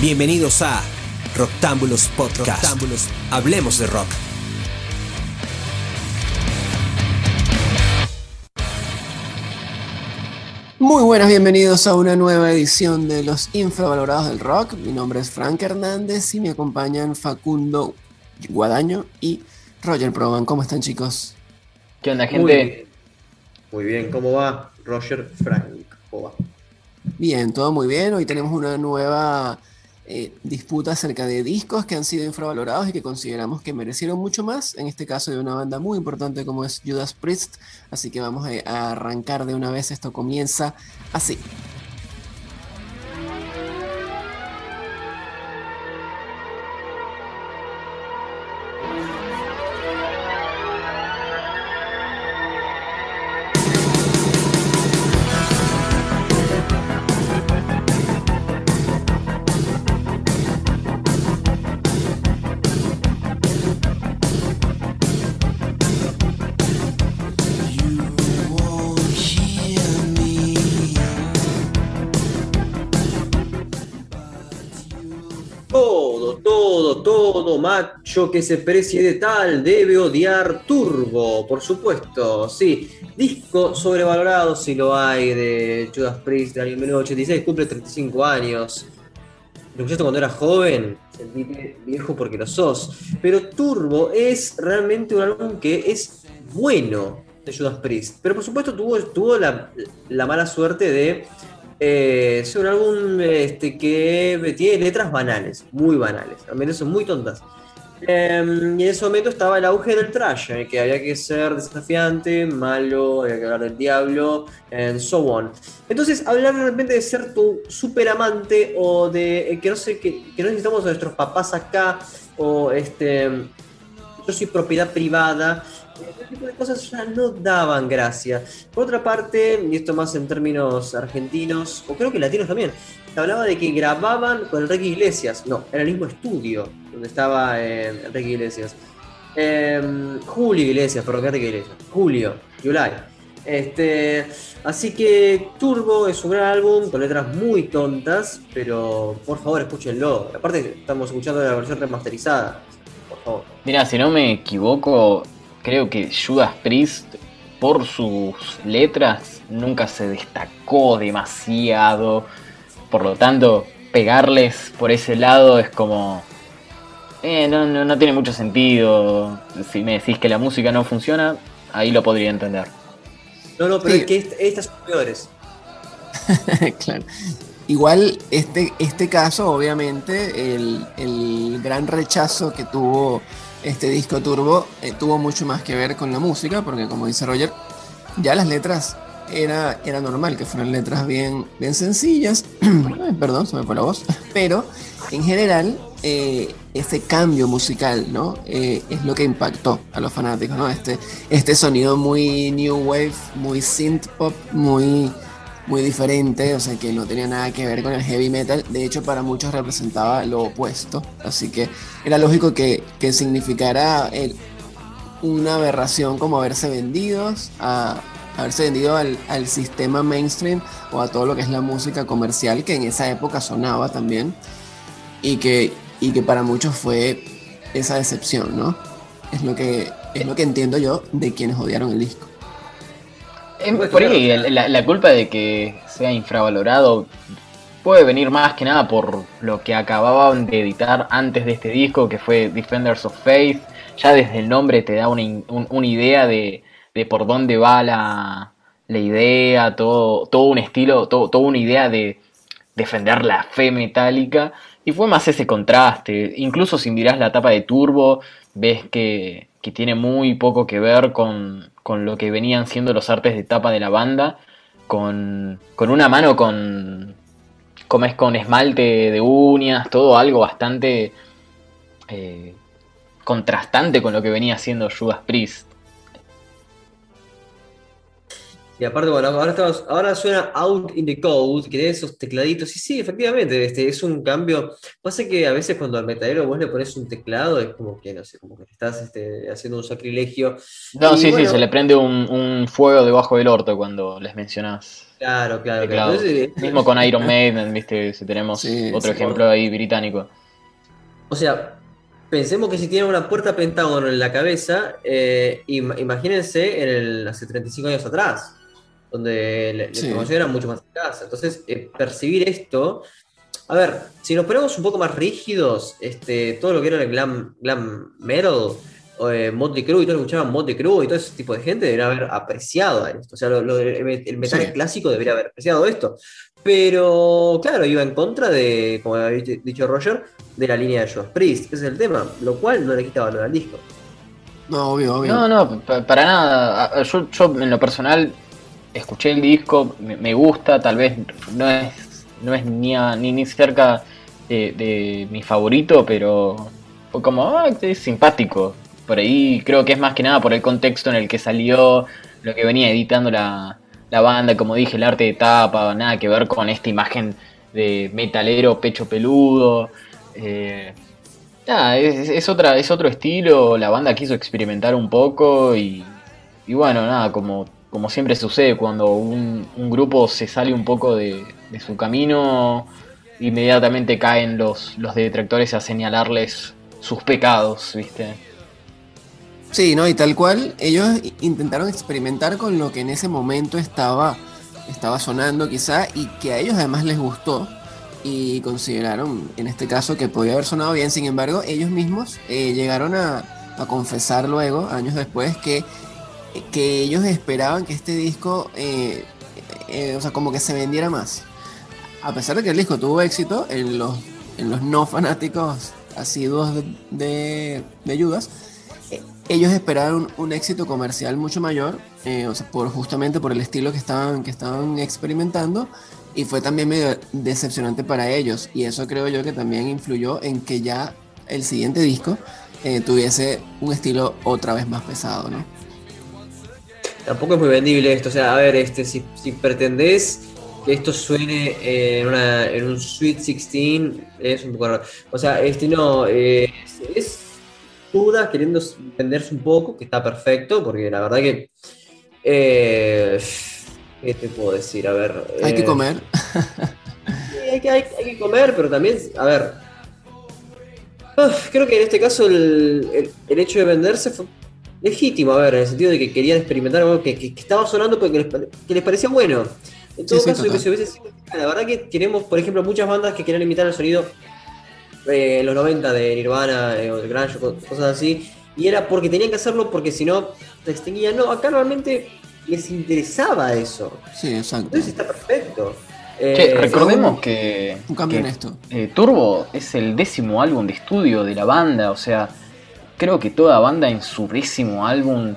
Bienvenidos a Roctámbulos Podcast. Hablemos de rock. Muy buenas, bienvenidos a una nueva edición de Los Infravalorados del Rock. Mi nombre es Frank Hernández y me acompañan Facundo Guadaño y Roger Proban. ¿Cómo están, chicos? ¿Qué onda, gente? Muy bien, ¿cómo va? Roger Frank, ¿cómo va? Bien, todo muy bien. Hoy tenemos una nueva eh, disputa acerca de discos que han sido infravalorados y que consideramos que merecieron mucho más, en este caso de una banda muy importante como es Judas Priest, así que vamos a arrancar de una vez, esto comienza así. Macho que se precie de tal debe odiar Turbo, por supuesto, sí. Disco sobrevalorado, si lo hay, de Judas Priest del año 1986, cumple 35 años. Lo escuchaste cuando era joven, sentiste viejo porque lo sos. Pero Turbo es realmente un álbum que es bueno de Judas Priest. Pero por supuesto tuvo, tuvo la, la mala suerte de es un álbum este, que tiene letras banales, muy banales, al menos son muy tontas. Em, y en ese momento estaba el auge del trash, que había que ser desafiante, malo, había que hablar del diablo, and so on. Entonces, hablar realmente de ser tu super amante o de eh, que no sé, que no necesitamos a nuestros papás acá, o este, yo soy propiedad privada, ese tipo de cosas ya no daban gracia. Por otra parte, y esto más en términos argentinos, o creo que latinos también, se hablaba de que grababan con Enrique Iglesias. No, era el mismo estudio donde estaba eh, Enrique Iglesias. Em, Julio Iglesias, perdón, Enrique Iglesias. Julio, July. Este, así que Turbo es un gran álbum con letras muy tontas, pero por favor escúchenlo. Aparte estamos escuchando la versión remasterizada. Por favor. Mira, si no me equivoco, creo que Judas Priest, por sus letras, nunca se destacó demasiado. Por lo tanto, pegarles por ese lado es como... Eh, no, no, tiene mucho sentido. Si me decís que la música no funciona, ahí lo podría entender. No, no, pero es que estas son peores. claro. Igual este, este caso, obviamente, el, el gran rechazo que tuvo este disco Turbo eh, tuvo mucho más que ver con la música, porque como dice Roger, ya las letras era, era normal que fueran letras bien, bien sencillas, perdón, se me fue la voz, pero en general eh, este cambio musical, ¿no? Eh, es lo que impactó a los fanáticos, ¿no? Este, este sonido muy new wave, muy synth pop, muy muy diferente, o sea que no tenía nada que ver con el heavy metal, de hecho para muchos representaba lo opuesto, así que era lógico que, que significara una aberración como haberse vendidos a haberse vendido al, al, sistema mainstream o a todo lo que es la música comercial que en esa época sonaba también y que, y que para muchos fue esa decepción, ¿no? Es lo que, es lo que entiendo yo de quienes odiaron el disco. Por ahí, la, culpa de que sea infravalorado puede venir más que nada por lo que acababan de editar antes de este disco, que fue Defenders of Faith. Ya desde el nombre te da una, idea de, por dónde va la, idea, todo, todo un estilo, todo, toda una idea de defender la fe metálica. Y fue más ese contraste. Incluso si mirás la tapa de Turbo, ves que, que tiene muy poco que ver con, con lo que venían siendo los artes de tapa de la banda, con, con una mano con, como es con esmalte de uñas, todo algo bastante eh, contrastante con lo que venía haciendo Judas Priest. Y aparte, bueno, ahora, estamos, ahora suena Out in the Cold, que tiene esos tecladitos. Y sí, efectivamente, este, es un cambio. Pasa que a veces cuando al metalero vos le pones un teclado, es como que, no sé, como que estás este, haciendo un sacrilegio. No, sí, sí, se le prende un, un, fuego debajo del orto cuando les mencionás. Claro, claro, claro. Mismo con Iron Maiden, viste, si tenemos otro ejemplo ahí británico. O sea, Pensemos que si tienen una puerta pentágono en la cabeza, eh, imagínense en el, hace 35 años atrás, donde la, información era mucho más escasa. Entonces, eh, percibir esto. A ver, si nos ponemos un poco más rígidos, este, todo lo que era el glam, glam metal, eh, Motley Crue y todo lo que escuchaban Motley Crue y todo ese tipo de gente debería haber apreciado esto. O sea, el metal clásico debería haber apreciado esto. Pero, claro, iba en contra de, como había dicho Roger, de la línea de Josh Priest, ese es el tema, lo cual no le quita valor al disco. No, obvio, obvio. No, no, para nada. Yo, yo en lo personal escuché el disco, me, gusta, tal vez no es, no es ni, ni, cerca de, mi favorito, pero fue como, ah, es simpático. Por ahí creo que es más que nada por el contexto en el que salió, lo que venía editando la, la banda, como dije, el arte de tapa, nada que ver con esta imagen de metalero pecho peludo. Eh, es, otra, es otro estilo, la banda quiso experimentar un poco y, y bueno, nada, como, como siempre sucede cuando un, grupo se sale un poco de, de, su camino, inmediatamente caen los, los detractores a señalarles sus pecados, ¿viste? Sí, ¿no? Y tal cual, ellos intentaron experimentar con lo que en ese momento estaba, estaba sonando quizá y que a ellos además les gustó y consideraron en este caso que podía haber sonado bien. Sin embargo, ellos mismos eh, llegaron a, confesar luego, años después, que, que ellos esperaban que este disco, eh, eh, o sea, como que se vendiera más. A pesar de que el disco tuvo éxito en los, en los no fanáticos asiduos de, de, Judas, ellos esperaban un, éxito comercial mucho mayor, eh, o sea, por, justamente por el estilo que estaban, que estaban experimentando, y fue también medio decepcionante para ellos, y eso creo yo que también influyó en que ya el siguiente disco eh, tuviese un estilo otra vez más pesado, ¿no? Tampoco es muy vendible esto, o sea, a ver, este, si, si pretendés que esto suene en, una, en un Sweet 16, es un poco raro. O sea, este no, eh, es dudas, queriendo venderse un poco, que está perfecto, porque la verdad que. Eh, ¿Qué te puedo decir? A ver. Hay que eh, comer. hay, que, hay, que comer, pero también, a ver. creo que en este caso el, hecho de venderse fue legítimo, a ver, en el sentido de que querían experimentar algo que, estaba sonando porque les, que les parecía bueno. En todo caso, la verdad que tenemos, por ejemplo, muchas bandas que querían imitar el sonido en los 90 de Nirvana eh, o de Grunge, cosas así, y era porque tenían que hacerlo porque si no se extinguían. No, acá realmente les interesaba eso. Sí, exacto. Entonces está perfecto. Eh, recordemos que, un cambio en esto. Eh, Turbo es el décimo álbum de estudio de la banda, o sea, creo que toda banda en su décimo álbum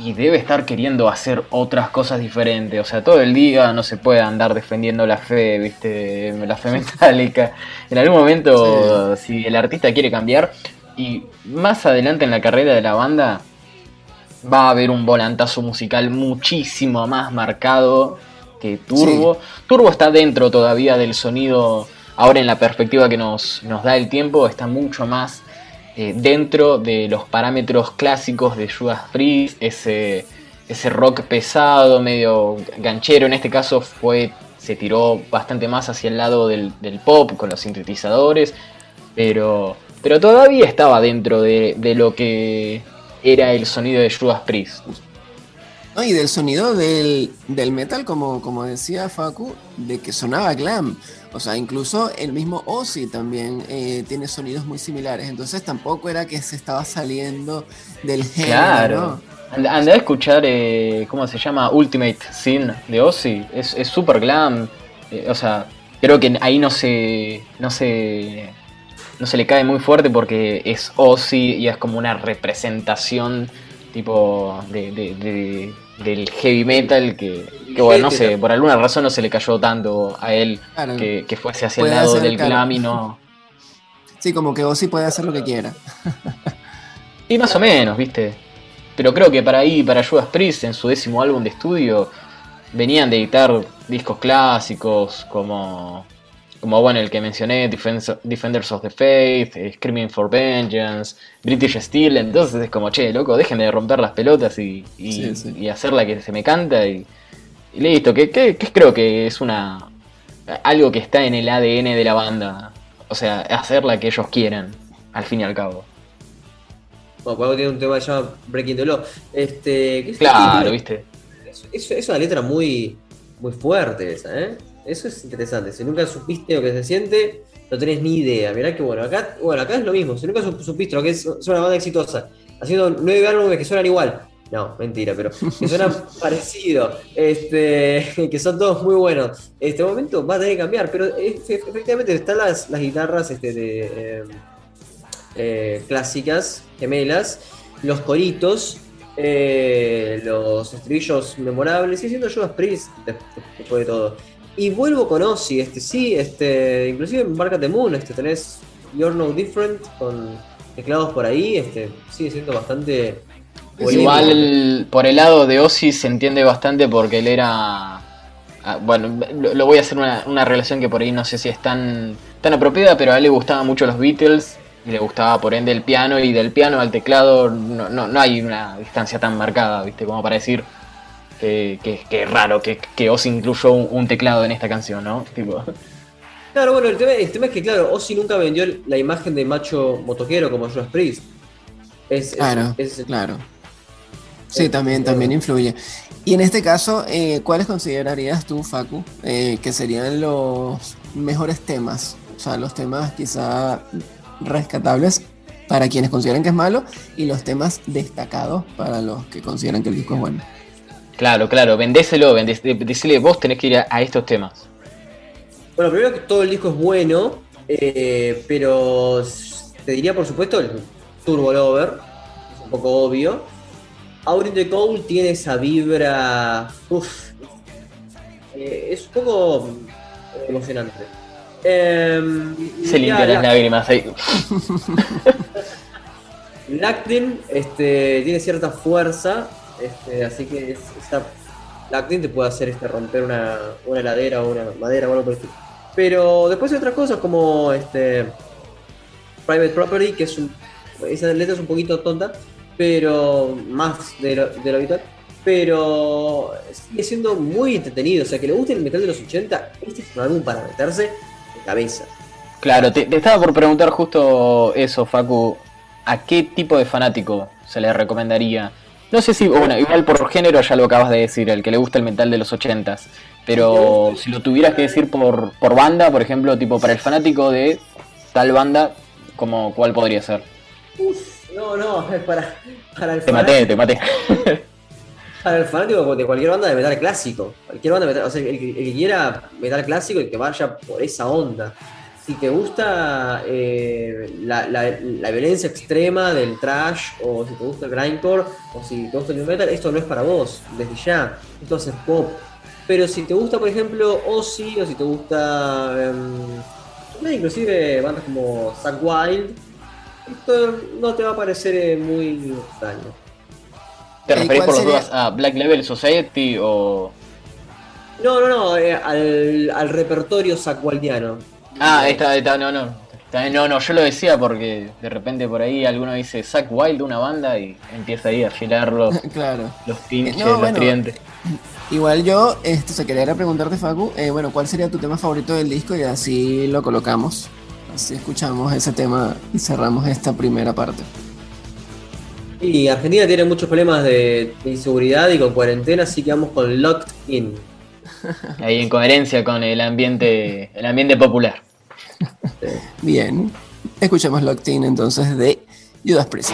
y debe estar queriendo hacer otras cosas diferentes. O sea, todo el día no se puede andar defendiendo la fe, viste, la fe metálica. En algún momento, si el artista quiere cambiar, y más adelante en la carrera de la banda, va a haber un volantazo musical muchísimo más marcado que Turbo. Turbo está dentro todavía del sonido, ahora en la perspectiva que nos, nos da el tiempo, está mucho más eh, dentro de los parámetros clásicos de Judas Priest, ese, ese rock pesado, medio ganchero, en este caso fue se tiró bastante más hacia el lado del, pop con los sintetizadores, pero, pero todavía estaba dentro de, lo que era el sonido de Judas Priest. Y del sonido del, metal, como, como decía Facu, de que sonaba glam. O sea, incluso el mismo Ozzy también eh, tiene sonidos muy similares. Entonces tampoco era que se estaba saliendo del género. Claro. Andé a escuchar, eh, ¿cómo se llama? Ultimate Sin de Ozzy. Es súper glam. Eh, o sea, creo que ahí no se, no se. No se le cae muy fuerte porque es Ozzy y es como una representación tipo de del heavy metal que, bueno, no sé, por alguna razón no se le cayó tanto a él que, fuese hacia el lado del glam y no. Sí, como que Ozzy puede hacer lo que quiera. y más o menos, viste. Pero creo que para ahí, para Judas Priest, en su décimo álbum de estudio, venían de editar discos clásicos como, como bueno, el que mencioné, Defenders of the Faith, eh, Screaming for Vengeance, British Steel, entonces es como, che, loco, dejen de romper las pelotas y, y, hacer la que se me canta y, listo, que, que, creo que es una algo que está en el ADN de la banda, o sea, hacer la que ellos quieren, al fin y al cabo. Bueno, cuando tiene un tema que se llama Breaking the Law. Este, claro, viste. Es, una letra muy, muy fuerte esa, ¿eh? Eso es interesante. Si nunca supiste lo que se siente, no tenés ni idea. Mirá que bueno, acá, bueno, acá es lo mismo. Si nunca supiste lo que es, una banda exitosa, haciendo nueve álbumes que suenan igual. No, mentira, pero que suenan parecido, este, que son todos muy buenos. Este momento va a tener que cambiar, pero efectivamente están las, las guitarras este, de, eh, eh, clásicas, gemelas, los coritos, eh, los estribillos memorables, y siendo Judas Priest después de todo. Y vuelvo con Ozzy, este sí, este, inclusive en Barca de Moon, este, tenés You're No Different con teclados por ahí, este, sigue siendo bastante... Igual por el lado de Ozzy se entiende bastante porque él era... Ah, bueno, lo, voy a hacer una, una, relación que por ahí no sé si es tan, tan apropiada, pero a él le gustaban mucho los Beatles y le gustaba por ende el piano y del piano al teclado no, no, no hay una distancia tan marcada, ¿viste? Como para decir que, que, es raro que, que Ozzy incluyó un, teclado en esta canción, ¿no? Tipo. Claro, bueno, el tema, es que, claro, Ozzy nunca vendió la imagen de macho motoquero como Josh Priest. Es, claro, claro. Sí, también, también influye. Y en este caso, eh, ¿cuáles considerarías tú, Facu, eh, que serían los mejores temas? O sea, los temas quizá rescatables para quienes consideran que es malo y los temas destacados para los que consideran que el disco es bueno. Claro, claro, vendéselo, decirle vos tenés que ir a, estos temas. Bueno, primero que todo el disco es bueno, eh, pero te diría por supuesto el Turbo Lover, es un poco obvio. Out in the Cold tiene esa vibra, uff, eh, es un poco emocionante. Em, Se limpia las lágrimas ahí. Lactin este, tiene cierta fuerza, este, así que esta Lactin te puede hacer este, romper una, una heladera o una madera o algo por el estilo. Pero después hay otras cosas como este Private Property, que es un. Esa letra es un poquito tonta, pero más de lo, de lo habitual. Pero sigue siendo muy entretenido. O sea, que le guste el metal de los 80, este es un álbum para meterse cabeza. Claro, te, estaba por preguntar justo eso, Facu. ¿A qué tipo de fanático se le recomendaría? No sé si, bueno, igual por género ya lo acabas de decir, el que le gusta el metal de los ochentas. Pero si lo tuvieras que decir por, por banda, por ejemplo, tipo para el fanático de tal banda, como ¿cuál podría ser? Uf, no, no, para, para el Te maté, te maté. Para el fanático de cualquier banda de metal clásico. Cualquier banda de metal, o sea, el, que quiera metal clásico y que vaya por esa onda. Si te gusta eh, la, violencia extrema del trash, o si te gusta el grindcore, o si te gusta el metal, esto no es para vos, desde ya. Esto es pop. Pero si te gusta, por ejemplo, Ozzy, o si te gusta. Eh, inclusive bandas como Zack Wild, esto no te va a parecer eh, muy extraño. ¿Te referís por los dudas a Black Level Society o.? No, no, no, eh, al, al, repertorio sacualdiano. Ah, está, está, no, no. no, no, yo lo decía porque de repente por ahí alguno dice Zack Wild de una banda y empieza ahí a afilar los, claro. los pinches, los tridentes. Igual yo, esto se quería preguntarte, Facu, eh, bueno, ¿cuál sería tu tema favorito del disco? Y así lo colocamos. Así escuchamos ese tema y cerramos esta primera parte. Y Argentina tiene muchos problemas de, inseguridad y con cuarentena, así que vamos con Locked In. Ahí en coherencia con el ambiente, el ambiente popular. Bien. Escuchemos Locked In entonces de Judas Priest.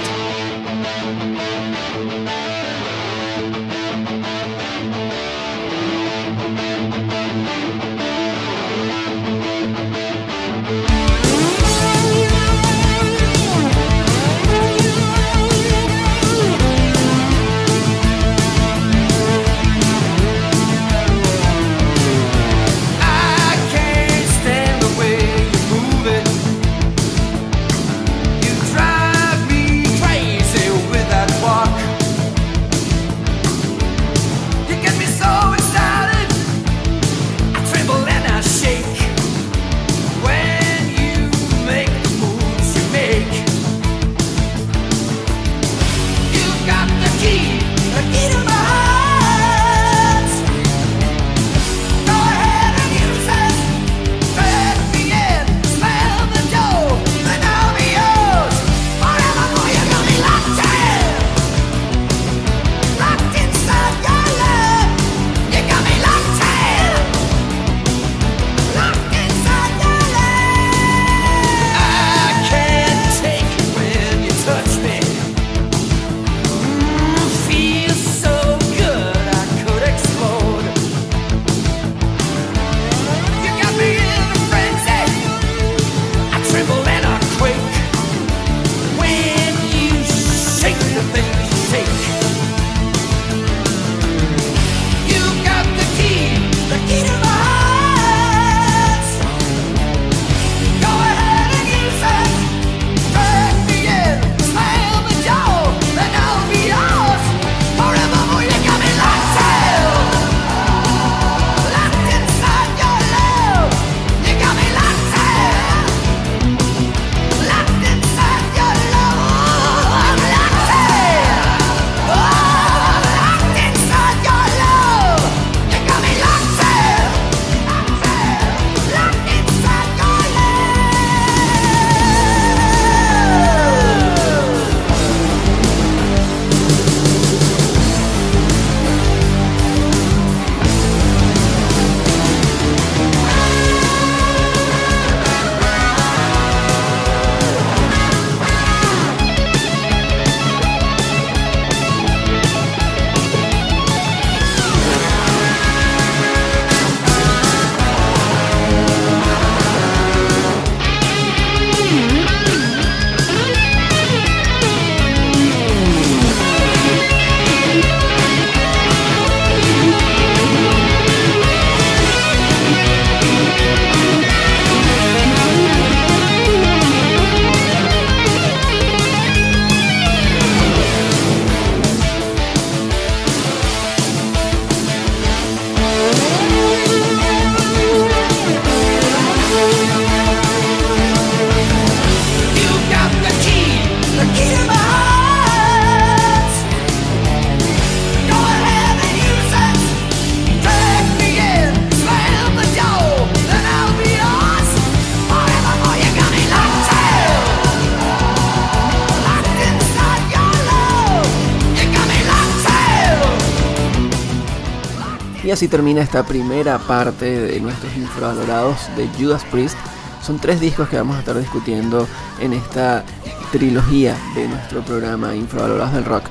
Y así termina esta primera parte de nuestros infravalorados de Judas Priest. Son tres discos que vamos a estar discutiendo en esta trilogía de nuestro programa Infravalorados del Rock.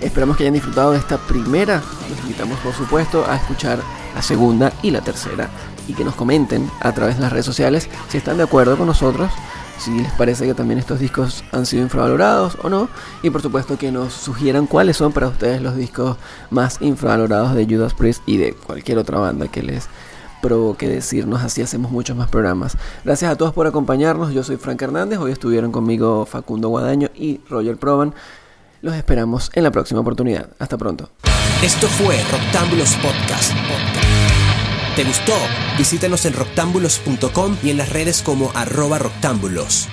Esperamos que hayan disfrutado de esta primera. Los invitamos por supuesto a escuchar la segunda y la tercera. Y que nos comenten a través de las redes sociales si están de acuerdo con nosotros, si les parece que también estos discos han sido infravalorados o no. Y por supuesto que nos sugieran cuáles son para ustedes los discos más infravalorados de Judas Priest y de cualquier otra banda que les provoque decirnos, así hacemos muchos más programas. Gracias a todos por acompañarnos, yo soy Frank Hernández, hoy estuvieron conmigo Facundo Guadaño y Roger Proban. Los esperamos en la próxima oportunidad. Hasta pronto. Esto fue Roctámbulos Podcast. ¿Te gustó? Visítanos en roctámbulos.com y en las redes como arroba roctámbulos.